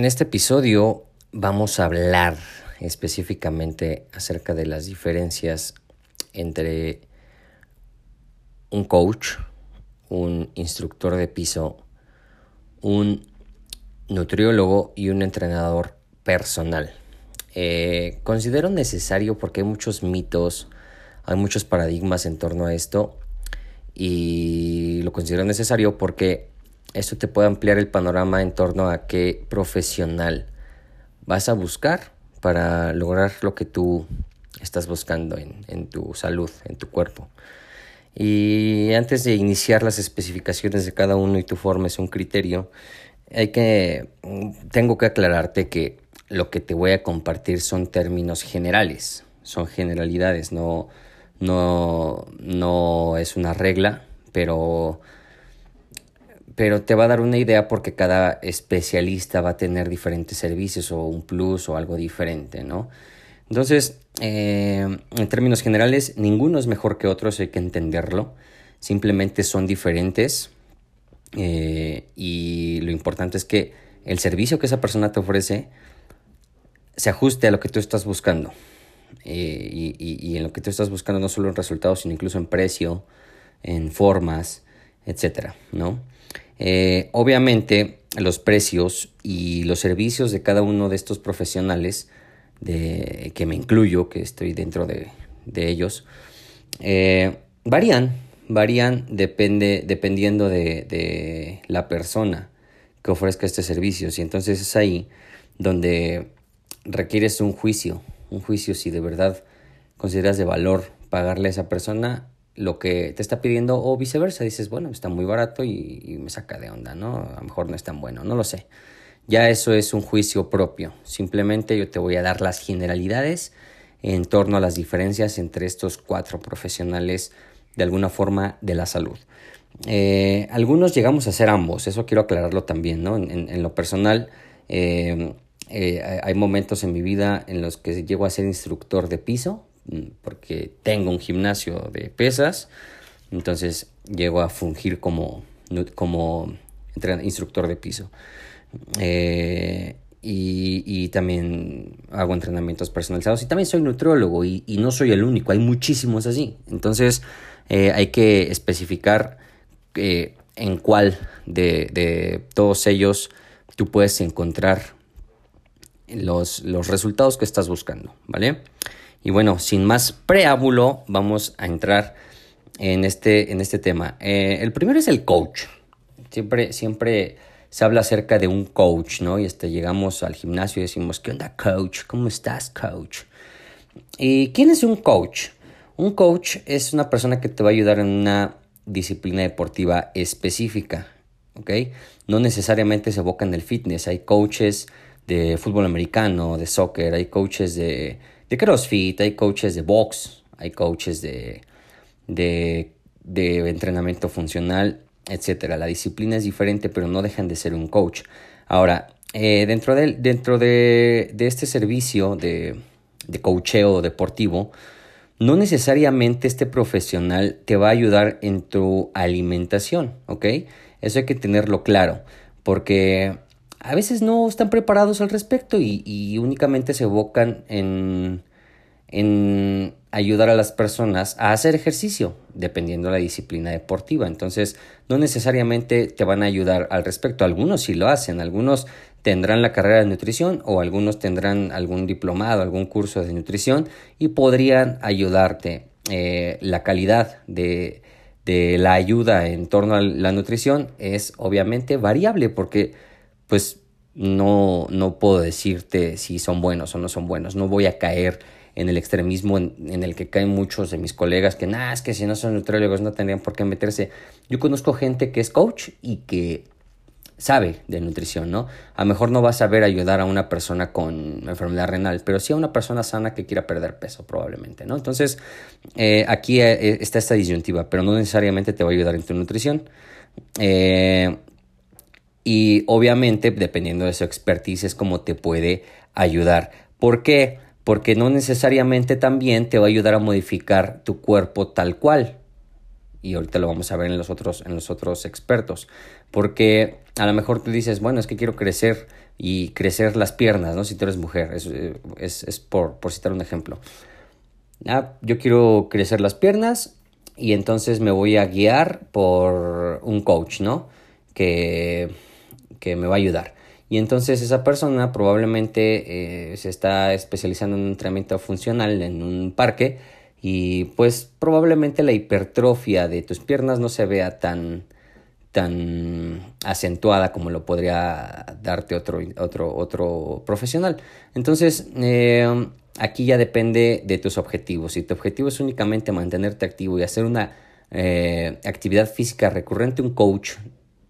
En este episodio vamos a hablar específicamente acerca de las diferencias entre un coach, un instructor de piso, un nutriólogo y un entrenador personal. Eh, considero necesario porque hay muchos mitos, hay muchos paradigmas en torno a esto y lo considero necesario porque esto te puede ampliar el panorama en torno a qué profesional vas a buscar para lograr lo que tú estás buscando en, tu salud, en tu cuerpo. Y antes de iniciar las especificaciones de cada uno y tú formes un criterio, hay que, tengo que aclararte que lo que te voy a compartir son términos generales, son generalidades, no, no, no es una regla, pero pero te va a dar una idea porque cada especialista va a tener diferentes servicios o un plus o algo diferente, ¿no? Entonces, eh, en términos generales, ninguno es mejor que otro, hay que entenderlo. Simplemente son diferentes eh, y lo importante es que el servicio que esa persona te ofrece se ajuste a lo que tú estás buscando. Eh, y, y, en lo que tú estás buscando no solo en resultados, sino incluso en precio, en formas, etcétera, ¿no? Eh, obviamente los precios y los servicios de cada uno de estos profesionales, de, que me incluyo, que estoy dentro de, ellos, eh, varían, varían depende, dependiendo de, de, la persona que ofrezca este servicio. Y entonces es ahí donde requieres un juicio, un juicio si de verdad consideras de valor pagarle a esa persona lo que te está pidiendo o viceversa. Dices, bueno, está muy barato y, me saca de onda, ¿no? A lo mejor no es tan bueno, no lo sé. Ya eso es un juicio propio. Simplemente yo te voy a dar las generalidades en torno a las diferencias entre estos cuatro profesionales de alguna forma de la salud. Eh, algunos llegamos a ser ambos, eso quiero aclararlo también, ¿no? En, lo personal, eh, eh, hay momentos en mi vida en los que llego a ser instructor de piso, porque tengo un gimnasio de pesas, entonces llego a fungir como, como instructor de piso. Eh, y, también hago entrenamientos personalizados y también soy nutriólogo y, no soy el único, hay muchísimos así. Entonces eh, hay que especificar eh, en cuál de, de, todos ellos tú puedes encontrar los, los resultados que estás buscando, ¿vale? Y bueno, sin más preámbulo, vamos a entrar en este, en este tema. Eh, el primero es el coach. Siempre, siempre se habla acerca de un coach, ¿no? Y hasta llegamos al gimnasio y decimos, ¿qué onda, coach? ¿Cómo estás, coach? ¿Y quién es un coach? Un coach es una persona que te va a ayudar en una disciplina deportiva específica, ¿ok? No necesariamente se evoca en el fitness. Hay coaches de fútbol americano, de soccer, hay coaches de de CrossFit, hay coaches de box, hay coaches de, de, entrenamiento funcional, etc. La disciplina es diferente, pero no dejan de ser un coach. Ahora, eh, dentro, de, dentro de, este servicio de, de coacheo deportivo, no necesariamente este profesional te va a ayudar en tu alimentación, ¿ok? Eso hay que tenerlo claro, porque a veces no están preparados al respecto y, únicamente se evocan en, en ayudar a las personas a hacer ejercicio, dependiendo de la disciplina deportiva. Entonces, no necesariamente te van a ayudar al respecto. Algunos sí lo hacen, algunos tendrán la carrera de nutrición o algunos tendrán algún diplomado, algún curso de nutrición y podrían ayudarte. Eh, la calidad de, de la ayuda en torno a la nutrición es obviamente variable porque pues no, no puedo decirte si son buenos o no son buenos. No voy a caer en el extremismo en, el que caen muchos de mis colegas que, nada, es que si no son nutriólogos no tendrían por qué meterse. Yo conozco gente que es coach y que sabe de nutrición, ¿no? A lo mejor no va a saber ayudar a una persona con enfermedad renal, pero sí a una persona sana que quiera perder peso, probablemente, ¿no? Entonces, eh, aquí eh, está esta disyuntiva, pero no necesariamente te va a ayudar en tu nutrición. Eh, y obviamente, dependiendo de su expertise, es como te puede ayudar. ¿Por qué? Porque no necesariamente también te va a ayudar a modificar tu cuerpo tal cual. Y ahorita lo vamos a ver en los otros, en los otros expertos. Porque a lo mejor tú dices, bueno, es que quiero crecer y crecer las piernas, ¿no? Si tú eres mujer, es, es, por, por, citar un ejemplo. Ah, yo quiero crecer las piernas y entonces me voy a guiar por un coach, ¿no? Que que me va a ayudar. Y entonces esa persona probablemente eh, se está especializando en un entrenamiento funcional en un parque y pues probablemente la hipertrofia de tus piernas no se vea tan, tan acentuada como lo podría darte otro, otro, otro profesional. Entonces, eh, aquí ya depende de tus objetivos. Si tu objetivo es únicamente mantenerte activo y hacer una eh, actividad física recurrente, un coach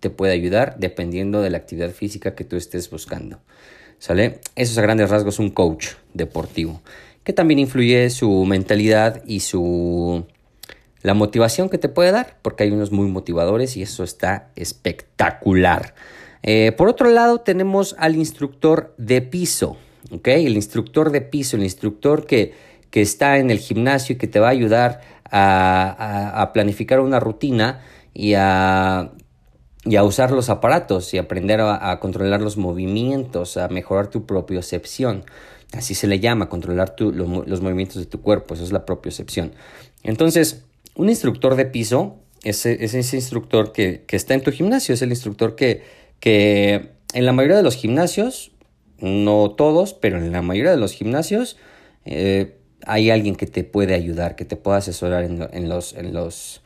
te puede ayudar dependiendo de la actividad física que tú estés buscando. ¿Sale? Eso es a grandes rasgos un coach deportivo, que también influye su mentalidad y su la motivación que te puede dar, porque hay unos muy motivadores y eso está espectacular. Eh, por otro lado, tenemos al instructor de piso, ¿ok? El instructor de piso, el instructor que, que está en el gimnasio y que te va a ayudar a, a planificar una rutina y a y a usar los aparatos y aprender a, controlar los movimientos, a mejorar tu propiocepción. Así se le llama, controlar los, movimientos de tu cuerpo, eso es la propiocepción. Entonces, un instructor de piso es, ese instructor que, está en tu gimnasio, es el instructor que, que en la mayoría de los gimnasios, no todos, pero en la mayoría de los gimnasios, eh, hay alguien que te puede ayudar, que te pueda asesorar en, los, en, los,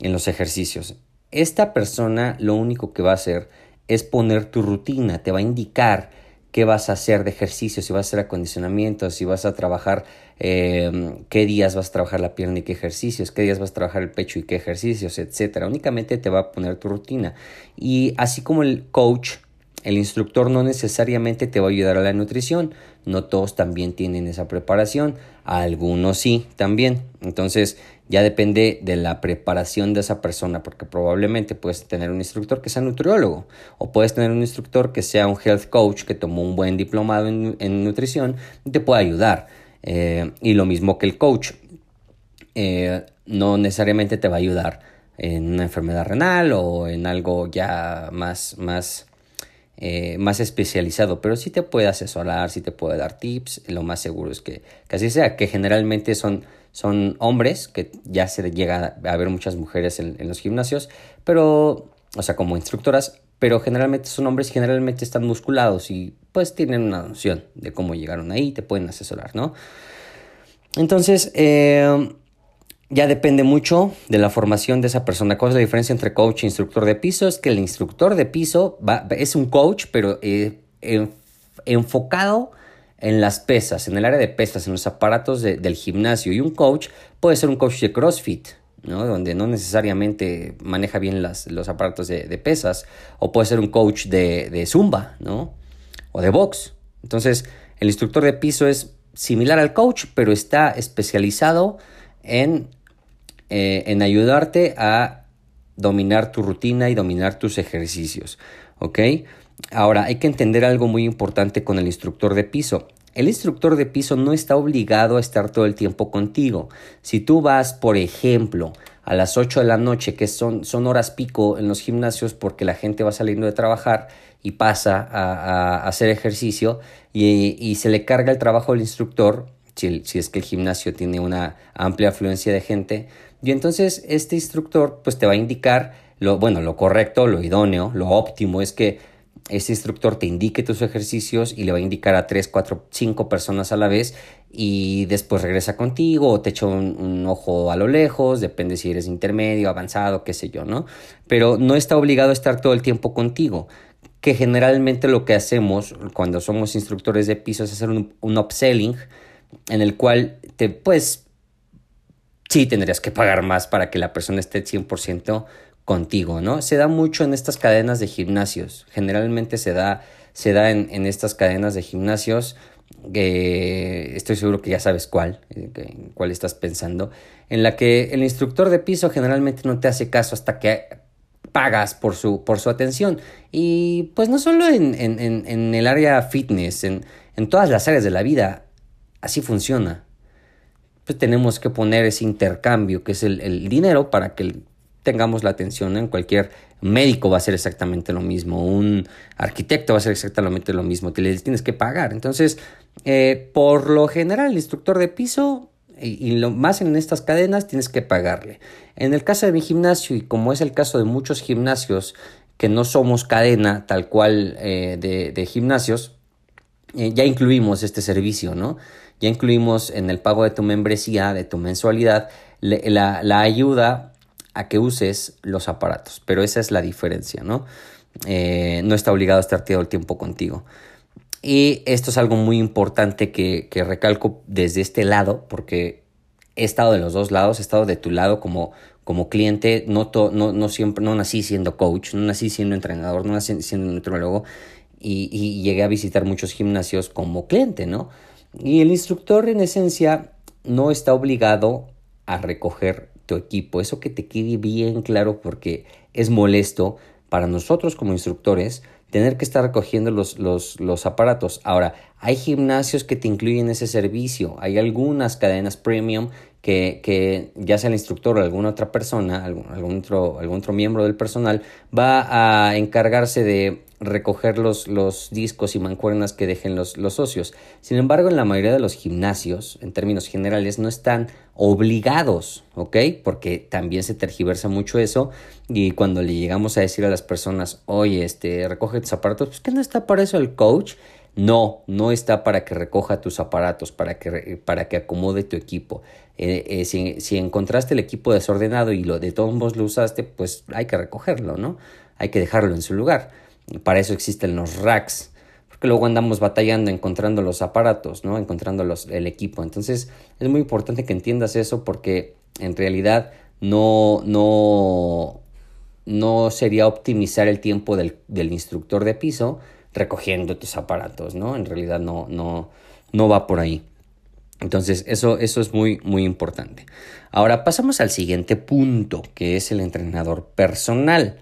en los ejercicios esta persona lo único que va a hacer es poner tu rutina, te va a indicar qué vas a hacer de ejercicio, si vas a hacer acondicionamiento, si vas a trabajar, em, qué días vas a trabajar la pierna y qué ejercicios, qué días vas a trabajar el pecho y qué ejercicios, etcétera. Únicamente te va a poner tu rutina. Y así como el coach, el instructor no necesariamente te va a ayudar a la nutrición, no todos también tienen esa preparación, algunos sí también. Entonces, ya depende de la preparación de esa persona, porque probablemente puedes tener un instructor que sea nutriólogo o puedes tener un instructor que sea un health coach que tomó un buen diplomado en, nutrición y te puede ayudar. Eh, y lo mismo que el coach, eh, no necesariamente te va a ayudar en una enfermedad renal o en algo ya más, más, eh, más especializado, pero sí te puede asesorar, sí te puede dar tips, lo más seguro es que, que así sea, que generalmente son son hombres, que ya se llega a ver muchas mujeres en, los gimnasios, pero, o sea, como instructoras, pero generalmente son hombres generalmente están musculados y pues tienen una noción de cómo llegaron ahí, te pueden asesorar, ¿no? Entonces, eh, ya depende mucho de la formación de esa persona. ¿Cuál es la diferencia entre coach e instructor de piso? Es que el instructor de piso va, es un coach, pero eh, enfocado en las pesas, en el área de pesas, en los aparatos del gimnasio. Y un coach puede ser un coach de CrossFit, ¿no? donde no necesariamente maneja bien las, los aparatos de, pesas, o puede ser un coach de, zumba, ¿no? o de box. Entonces, el instructor de piso es similar al coach, pero está especializado en, eh, en ayudarte a dominar tu rutina y dominar tus ejercicios. ¿Ok? Ahora, hay que entender algo muy importante con el instructor de piso. El instructor de piso no está obligado a estar todo el tiempo contigo. Si tú vas, por ejemplo, a las 8 de la noche, que son, son horas pico en los gimnasios porque la gente va saliendo de trabajar y pasa a, hacer ejercicio y, se le carga el trabajo al instructor, si, si, es que el gimnasio tiene una amplia afluencia de gente, y entonces este instructor pues te va a indicar lo, bueno, lo correcto, lo idóneo, lo óptimo es que este instructor te indique tus ejercicios y le va a indicar a 3, 4, 5 personas a la vez y después regresa contigo o te echa un, ojo a lo lejos, depende si eres intermedio, avanzado, qué sé yo, ¿no? Pero no está obligado a estar todo el tiempo contigo, que generalmente lo que hacemos cuando somos instructores de piso es hacer un, un upselling en el cual te, pues, sí tendrías que pagar más para que la persona esté 100% contigo, ¿no? Se da mucho en estas cadenas de gimnasios. Generalmente se da, se da en, estas cadenas de gimnasios. estoy seguro que ya sabes cuál, eh, cuál estás pensando, en la que el instructor de piso generalmente no te hace caso hasta que pagas por su, por su atención. Y pues no solo en, en, el área fitness, en, todas las áreas de la vida, así funciona. Pues tenemos que poner ese intercambio, que es el, el dinero, para que el tengamos la atención en cualquier médico va a ser exactamente lo mismo, un arquitecto va a ser exactamente lo mismo, te les tienes que pagar. Entonces, eh, por lo general, el instructor de piso y, lo más en estas cadenas tienes que pagarle. En el caso de mi gimnasio y como es el caso de muchos gimnasios que no somos cadena tal cual eh, de, gimnasios, eh, ya incluimos este servicio, ¿no? Ya incluimos en el pago de tu membresía, de tu mensualidad, la, la ayuda a que uses los aparatos, pero esa es la diferencia, ¿no? Eh, no está obligado a estar todo el tiempo contigo. Y esto es algo muy importante que, recalco desde este lado, porque he estado de los dos lados, he estado de tu lado como, como cliente, no, no, no, siempre, no nací siendo coach, no nací siendo entrenador, no nací siendo nutriólogo y, y llegué a visitar muchos gimnasios como cliente, ¿no? Y el instructor en esencia no está obligado a recoger tu equipo, eso que te quede bien claro porque es molesto para nosotros como instructores tener que estar recogiendo los, los, los, aparatos. Ahora, hay gimnasios que te incluyen ese servicio, hay algunas cadenas premium que, que ya sea el instructor o alguna otra persona, algún, algún, otro, algún otro miembro del personal, va a encargarse de recoger los, los discos y mancuernas que dejen los, los socios. Sin embargo, en la mayoría de los gimnasios, en términos generales, no están obligados, ¿ok? Porque también se tergiversa mucho eso y cuando le llegamos a decir a las personas, oye, este, recoge tus aparatos, pues que no está para eso el coach. No, no está para que recoja tus aparatos, para que, para que acomode tu equipo. Eh, eh, si, si, encontraste el equipo desordenado y lo de todos modos lo usaste, pues hay que recogerlo, ¿no? Hay que dejarlo en su lugar. Para eso existen los racks, porque luego andamos batallando encontrando los aparatos, ¿no? Encontrando los, el equipo. Entonces es muy importante que entiendas eso porque en realidad no, no, no sería optimizar el tiempo del, del instructor de piso recogiendo tus aparatos, ¿no? En realidad no, no, no va por ahí. Entonces, eso, eso es muy, muy importante. Ahora pasamos al siguiente punto, que es el entrenador personal.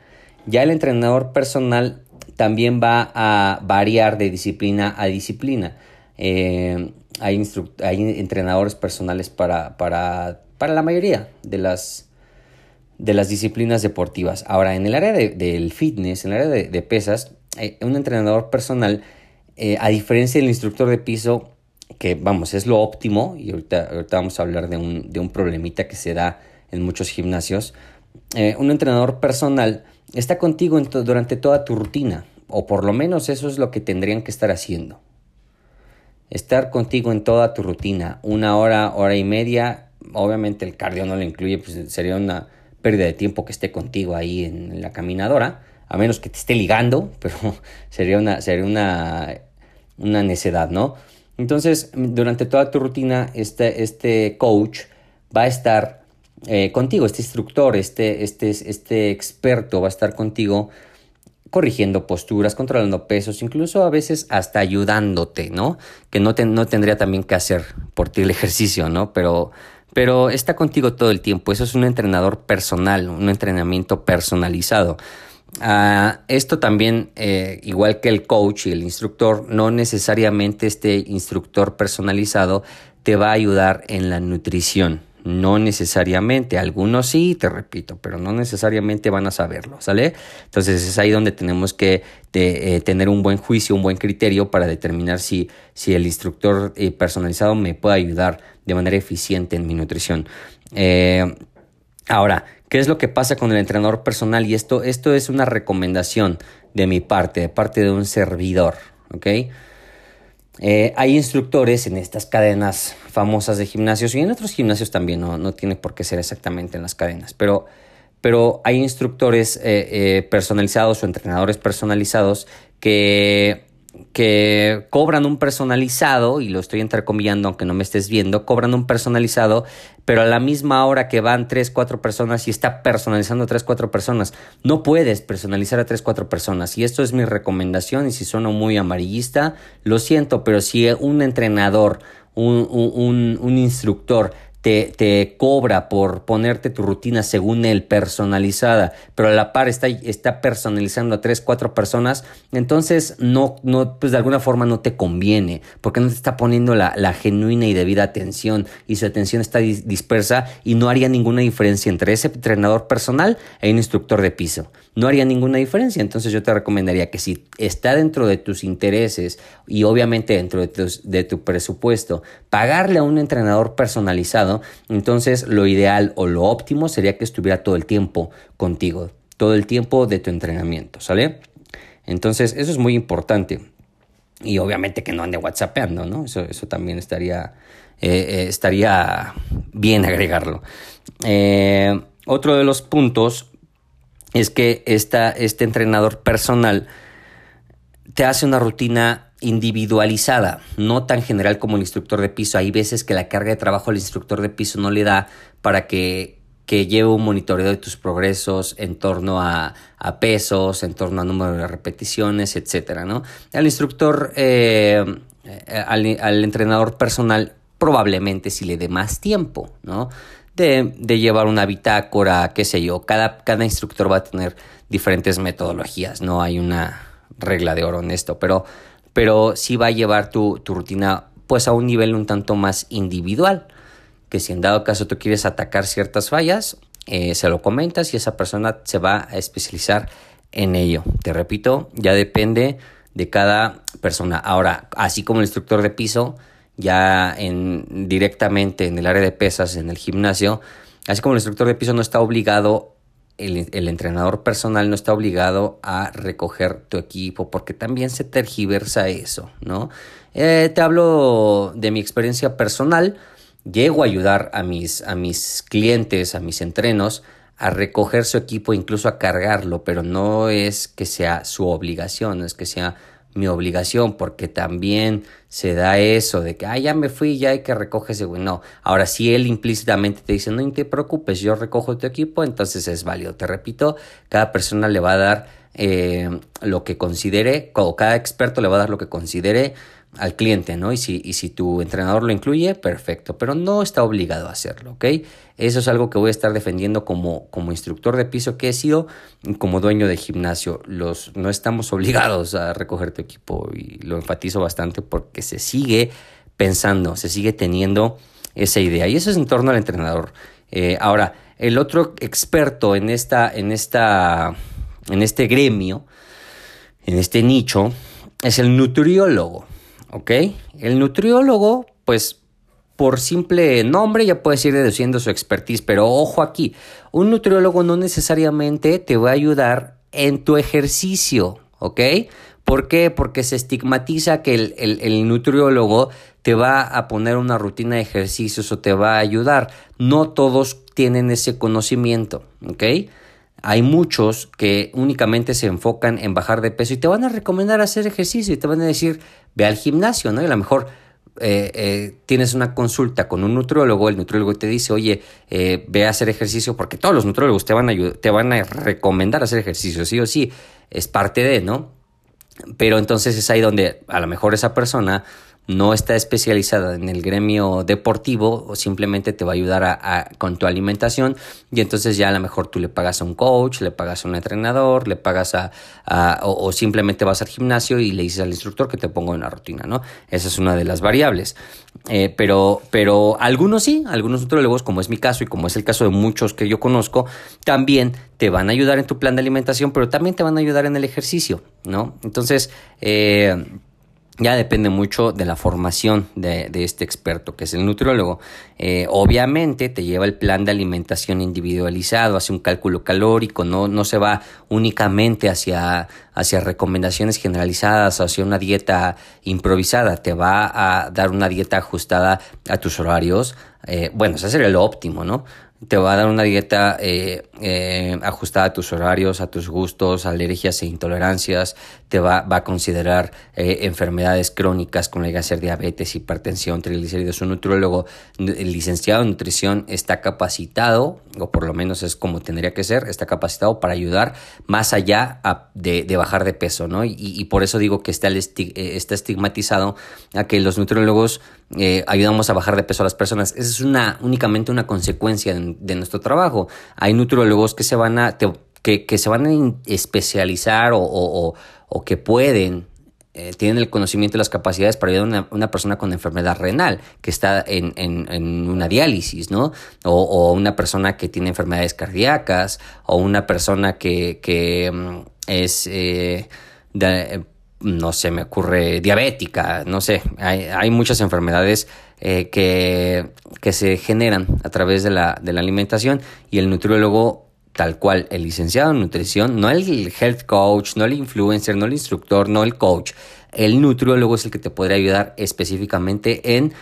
Ya el entrenador personal también va a variar de disciplina a disciplina. Eh, hay, hay, entrenadores personales para, para, para, la mayoría de las, de las disciplinas deportivas. Ahora, en el área del fitness, en el área de, pesas, eh, un entrenador personal, eh, a diferencia del instructor de piso, que vamos, es lo óptimo, y ahorita, ahorita vamos a hablar de un, de un, problemita que se da en muchos gimnasios, un entrenador personal está contigo durante toda tu rutina, o por lo menos eso es lo que tendrían que estar haciendo. Estar contigo en toda tu rutina, una hora, hora y media, obviamente el cardio no lo incluye, pues sería una pérdida de tiempo que esté contigo ahí en la caminadora, a menos que te esté ligando, pero sería una, sería una, una necedad, ¿no? Entonces, durante toda tu rutina, este, este coach va a estar eh, contigo, este instructor, este, este, este experto va a estar contigo corrigiendo posturas, controlando pesos, incluso a veces hasta ayudándote, ¿no? Que no, no tendría también que hacer por ti el ejercicio, ¿no? Pero, pero está contigo todo el tiempo. Eso es un entrenador personal, un entrenamiento personalizado. Uh, esto también, eh, igual que el coach y el instructor, no necesariamente este instructor personalizado te va a ayudar en la nutrición. No necesariamente, algunos sí, te repito, pero no necesariamente van a saberlo, ¿sale? Entonces es ahí donde tenemos que eh, tener un buen juicio, un buen criterio para determinar si, si el instructor eh, personalizado me puede ayudar de manera eficiente en mi nutrición. Eh, Ahora, ¿qué es lo que pasa con el entrenador personal? Y esto, esto es una recomendación de mi parte, de parte de un servidor, ¿ok? Eh, hay instructores en estas cadenas famosas de gimnasios y en otros gimnasios también, no, no tiene por qué ser exactamente en las cadenas, pero, pero hay instructores eh, eh, personalizados o entrenadores personalizados que que cobran un personalizado, y lo estoy entrecomillando aunque no me estés viendo, cobran un personalizado, pero a la misma hora que van 3, 4 personas y está personalizando a 3, 4 personas. No puedes personalizar a 3, 4 personas. Y esto es mi recomendación, y si sueno muy amarillista, lo siento, pero si un entrenador, un, un, un instructor te, te, cobra por ponerte tu rutina según él personalizada, pero a la par está, está personalizando a tres, cuatro personas, entonces no, no, pues de alguna forma no te conviene, porque no te está poniendo la, la genuina y debida atención y su atención está dispersa y no haría ninguna diferencia entre ese entrenador personal e un instructor de piso. No haría ninguna diferencia, entonces yo te recomendaría que si está dentro de tus intereses y obviamente dentro de de tu presupuesto, pagarle a un entrenador personalizado, entonces lo ideal o lo óptimo sería que estuviera todo el tiempo contigo, todo el tiempo de tu entrenamiento, ¿sale? Entonces eso es muy importante. Y obviamente que no ande whatsappeando, ¿no? Eso, eso también estaría, eh, eh, estaría bien agregarlo. Eh, otro de los puntos es que esta, este entrenador personal te hace una rutina individualizada, no tan general como el instructor de piso. Hay veces que la carga de trabajo al instructor de piso no le da para que, que lleve un monitoreo de tus progresos en torno a, a, pesos, en torno a número de repeticiones, etcétera, ¿no? Al instructor, eh, al, al, entrenador personal, probablemente si le dé más tiempo, ¿no? De, de, llevar una bitácora, qué sé yo. Cada, cada instructor va a tener diferentes metodologías, no hay una regla de oro en esto, pero pero sí va a llevar tu, rutina pues a un nivel un tanto más individual, que si en dado caso tú quieres atacar ciertas fallas, eh, se lo comentas y esa persona se va a especializar en ello. Te repito, ya depende de cada persona. Ahora, así como el instructor de piso, ya en, directamente en el área de pesas, en el gimnasio, así como el instructor de piso no está obligado el, entrenador personal no está obligado a recoger tu equipo porque también se tergiversa eso, ¿no? Eh, te hablo de mi experiencia personal. Llego a ayudar a mis, a mis clientes, a mis entrenos, a recoger su equipo, incluso a cargarlo, pero no es que sea su obligación, es que sea mi obligación, porque también se da eso de que, ah, ya me fui, ya hay que recoger ese güey. No, ahora si él implícitamente te dice, no te preocupes, yo recojo tu equipo, entonces es válido. Te repito, cada persona le va a dar eh, lo que considere, o cada experto le va a dar lo que considere al cliente, ¿no? Y si, y si tu entrenador lo incluye, perfecto, pero no está obligado a hacerlo, ¿ok? Eso es algo que voy a estar defendiendo como, como instructor de piso que he sido como dueño de gimnasio. Los, no estamos obligados a recoger tu equipo y lo enfatizo bastante porque se sigue pensando, se sigue teniendo esa idea y eso es en torno al entrenador. Eh, ahora, el otro experto en, esta, en, esta, en este gremio, en este nicho, es el nutriólogo. ¿Ok? El nutriólogo, pues por simple nombre ya puedes ir deduciendo su expertise, pero ojo aquí, un nutriólogo no necesariamente te va a ayudar en tu ejercicio, ¿ok? ¿Por qué? Porque se estigmatiza que el, el, nutriólogo te va a poner una rutina de ejercicios o te va a ayudar. No todos tienen ese conocimiento, ¿ok? Hay muchos que únicamente se enfocan en bajar de peso y te van a recomendar hacer ejercicio y te van a decir, ve al gimnasio, ¿no? Y a lo mejor eh, eh, tienes una consulta con un nutriólogo, el nutriólogo te dice, oye, eh, ve a hacer ejercicio, porque todos los nutriólogos te van, a te van a recomendar hacer ejercicio, sí o sí, es parte de, ¿no? Pero entonces es ahí donde a lo mejor esa persona no está especializada en el gremio deportivo o simplemente te va a ayudar a, con tu alimentación y entonces ya a lo mejor tú le pagas a un coach, le pagas a un entrenador, le pagas a, o, simplemente vas al gimnasio y le dices al instructor que te ponga una rutina, ¿no? Esa es una de las variables. Eh, pero, pero algunos sí, algunos nutriólogos, como es mi caso y como es el caso de muchos que yo conozco, también te van a ayudar en tu plan de alimentación, pero también te van a ayudar en el ejercicio, ¿no? Entonces, eh, ya depende mucho de la formación de, este experto, que es el nutriólogo. Eh, obviamente te lleva el plan de alimentación individualizado, hace un cálculo calórico, no, no se va únicamente hacia, hacia recomendaciones generalizadas, hacia una dieta improvisada, te va a dar una dieta ajustada a tus horarios. Eh, bueno, eso sería lo óptimo, ¿no? te va a dar una dieta eh, ajustada a tus horarios, a tus gustos, alergias e intolerancias, te va, va a considerar eh, enfermedades crónicas como a ser diabetes, hipertensión, triglicéridos. Un nutriólogo licenciado en nutrición está capacitado, o por lo menos es como tendría que ser, está capacitado para ayudar más allá de, bajar de peso, ¿no? Y, por eso digo que está, está estigmatizado a que los nutriólogos ayudamos a bajar de peso a las personas. Esa es una, únicamente una consecuencia de de nuestro trabajo. Hay nutriólogos que se van a, que, que, se van a especializar o, o, que pueden eh, tienen el conocimiento y las capacidades para ayudar a una, persona con enfermedad renal que está en, en, una diálisis, ¿no? O, una persona que tiene enfermedades cardíacas, o una persona que, que mm, es, eh, no sé, me ocurre, diabética, no sé, hay, hay muchas enfermedades eh, que, que, se generan a través de la, de la alimentación y el nutriólogo tal cual, el licenciado en nutrición, no el health coach, no el influencer, no el instructor, no el coach, el nutriólogo es el que te podría ayudar específicamente en,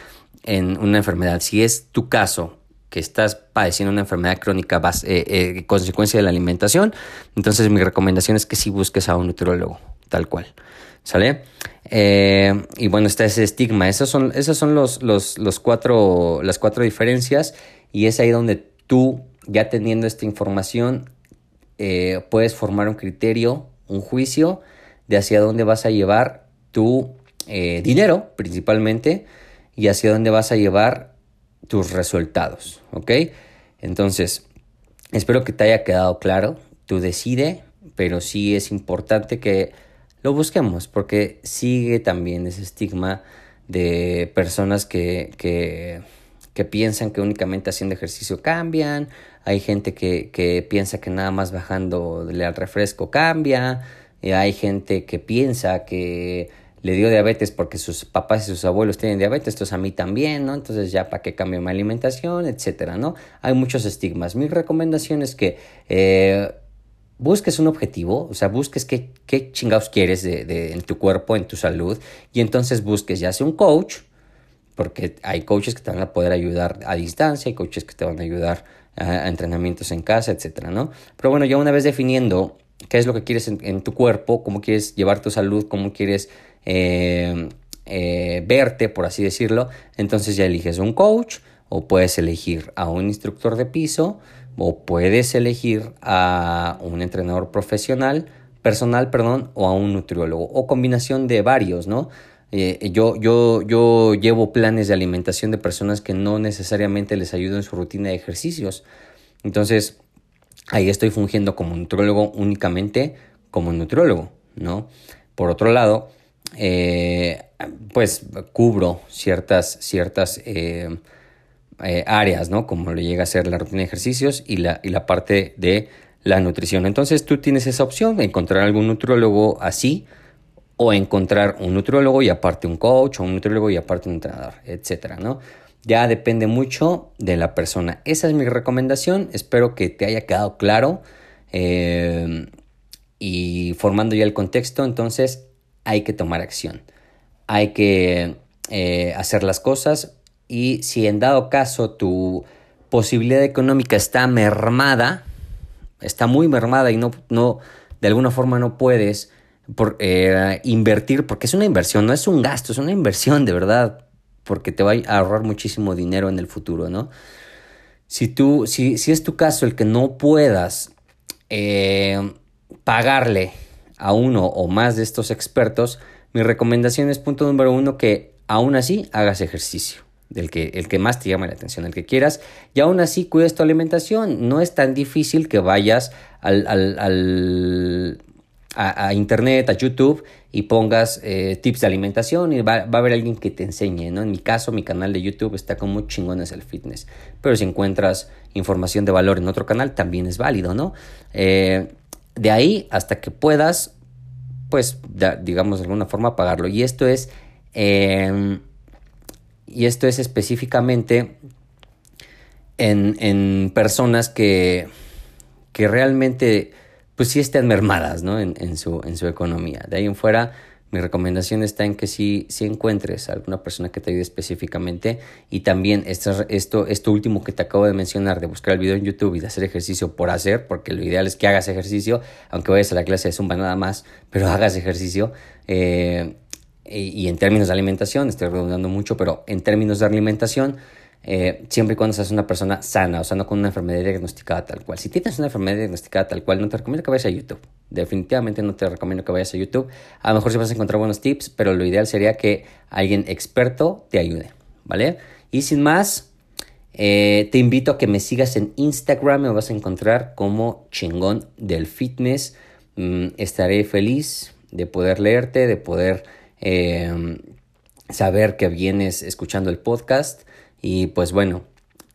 en una enfermedad. Si es tu caso, que estás padeciendo una enfermedad crónica eh, eh, consecuencia de la alimentación, entonces mi recomendación es que sí busques a un nutriólogo, tal cual. ¿Sale? Eh, y bueno, está ese estigma. Esos son, son los, los, los cuatro, las cuatro diferencias y es ahí donde tú, ya teniendo esta información, eh, puedes formar un criterio, un juicio de hacia dónde vas a llevar tu eh, dinero principalmente y hacia dónde vas a llevar tus resultados, ¿ok? Entonces, espero que te haya quedado claro. Tú decide, pero sí es importante que lo busquemos, porque sigue también ese estigma de personas que, que, que piensan que únicamente haciendo ejercicio cambian, hay gente que, que piensa que nada más bajándole al refresco cambia, y hay gente que piensa que le dio diabetes porque sus papás y sus abuelos tienen diabetes, entonces a mí también, ¿no? Entonces ya para qué cambio mi alimentación, etcétera, ¿no? Hay muchos estigmas. Mi recomendación es que eh, busques un objetivo, o sea, busques qué, qué chingados quieres de, en tu cuerpo, en tu salud, y entonces busques ya sea un coach, porque hay coaches que te van a poder ayudar a distancia, hay coaches que te van a ayudar a, entrenamientos en casa, etcétera, ¿no? Pero bueno, ya una vez definiendo qué es lo que quieres en, tu cuerpo, cómo quieres llevar tu salud, cómo quieres eh, eh, verte, por así decirlo, entonces ya eliges un coach o puedes elegir a un instructor de piso, o puedes elegir a un entrenador profesional, personal, perdón, o a un nutriólogo, o combinación de varios, ¿no? Eh, yo, yo, yo llevo planes de alimentación de personas que no necesariamente les ayudo en su rutina de ejercicios. Entonces, ahí estoy fungiendo como nutriólogo únicamente como nutriólogo, ¿no? Por otro lado, eh, pues cubro ciertas, ciertas eh, áreas, ¿no? Como le llega a ser la rutina de ejercicios y la, y la parte de la nutrición. Entonces tú tienes esa opción de encontrar algún nutriólogo así o encontrar un nutriólogo y aparte un coach o un nutriólogo y aparte un entrenador, etcétera, ¿no? Ya depende mucho de la persona. Esa es mi recomendación. Espero que te haya quedado claro. Eh, y formando ya el contexto, entonces hay que tomar acción. Hay que eh, hacer las cosas y si en dado caso tu posibilidad económica está mermada, está muy mermada y no, no de alguna forma no puedes por, eh, invertir, porque es una inversión, no es un gasto, es una inversión de verdad, porque te va a ahorrar muchísimo dinero en el futuro, ¿no? Si, tú, si, si es tu caso el que no puedas eh, pagarle a uno o más de estos expertos, mi recomendación es punto número uno que aún así hagas ejercicio del que, el que más te llama la atención, el que quieras, y aún así cuides tu alimentación. No es tan difícil que vayas al, al a, internet, a YouTube y pongas eh, tips de alimentación y va, va, a haber alguien que te enseñe, ¿no? En mi caso, mi canal de YouTube está como chingones el fitness, pero si encuentras información de valor en otro canal, también es válido, ¿no? Eh, de ahí hasta que puedas, pues, digamos de alguna forma, pagarlo. Y esto es, em, y esto es específicamente en, en personas que, que realmente, pues sí estén mermadas, ¿no? En, su, en su economía. De ahí en fuera, mi recomendación está en que si, si encuentres a alguna persona que te ayude específicamente y también esto, esto, esto último que te acabo de mencionar de buscar el video en YouTube y de hacer ejercicio por hacer, porque lo ideal es que hagas ejercicio, aunque vayas a la clase de Zumba nada más, pero hagas ejercicio. Eh, y, en términos de alimentación, estoy redundando mucho, pero en términos de alimentación, eh, siempre y cuando seas una persona sana, o sea, no con una enfermedad diagnosticada tal cual. Si tienes una enfermedad diagnosticada tal cual, no te recomiendo que vayas a YouTube. Definitivamente no te recomiendo que vayas a YouTube. A lo mejor sí vas a encontrar buenos tips, pero lo ideal sería que alguien experto te ayude, ¿vale? Y sin más, eh, te invito a que me sigas en Instagram, me vas a encontrar como chingón del fitness. Mm, estaré feliz de poder leerte, de poder eh, saber que vienes escuchando el podcast. Y pues bueno,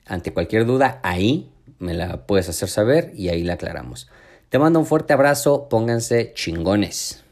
ante cualquier duda, ahí me la puedes hacer saber y ahí la aclaramos. Te mando un fuerte abrazo, pónganse chingones.